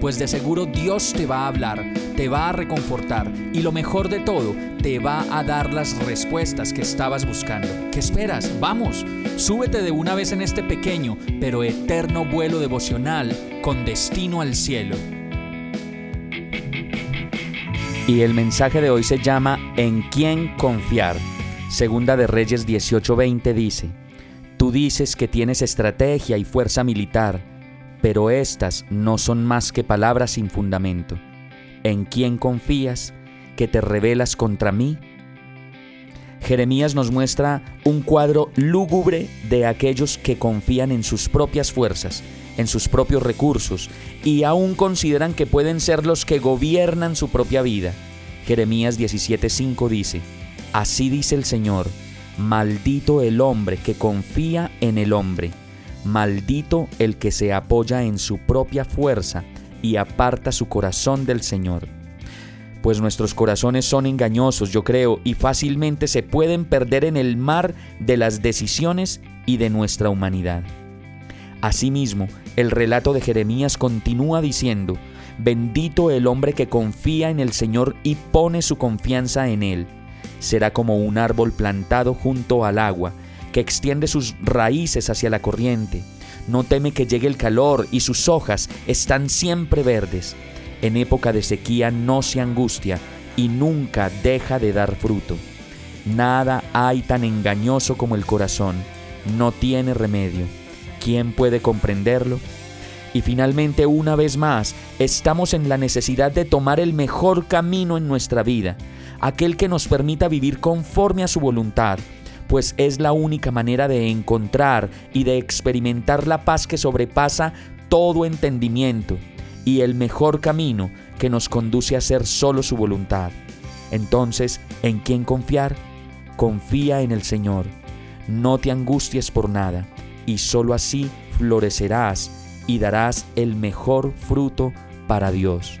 pues de seguro Dios te va a hablar, te va a reconfortar y lo mejor de todo, te va a dar las respuestas que estabas buscando. ¿Qué esperas? Vamos, súbete de una vez en este pequeño pero eterno vuelo devocional con destino al cielo. Y el mensaje de hoy se llama ¿En quién confiar? Segunda de Reyes 18:20 dice, Tú dices que tienes estrategia y fuerza militar, pero estas no son más que palabras sin fundamento. ¿En quién confías que te rebelas contra mí? Jeremías nos muestra un cuadro lúgubre de aquellos que confían en sus propias fuerzas, en sus propios recursos, y aún consideran que pueden ser los que gobiernan su propia vida. Jeremías 17:5 dice, Así dice el Señor, maldito el hombre que confía en el hombre Maldito el que se apoya en su propia fuerza y aparta su corazón del Señor. Pues nuestros corazones son engañosos, yo creo, y fácilmente se pueden perder en el mar de las decisiones y de nuestra humanidad. Asimismo, el relato de Jeremías continúa diciendo, Bendito el hombre que confía en el Señor y pone su confianza en Él. Será como un árbol plantado junto al agua, que extiende sus raíces hacia la corriente. No teme que llegue el calor y sus hojas están siempre verdes. En época de sequía no se angustia y nunca deja de dar fruto. Nada hay tan engañoso como el corazón. No tiene remedio. ¿Quién puede comprenderlo? Y finalmente, una vez más, estamos en la necesidad de tomar el mejor camino en nuestra vida, aquel que nos permita vivir conforme a su voluntad, pues es la única manera de encontrar y de experimentar la paz que sobrepasa todo entendimiento y el mejor camino que nos conduce a hacer solo su voluntad. Entonces, ¿en quién confiar? Confía en el Señor. No te angusties por nada, y solo así florecerás y darás el mejor fruto para Dios.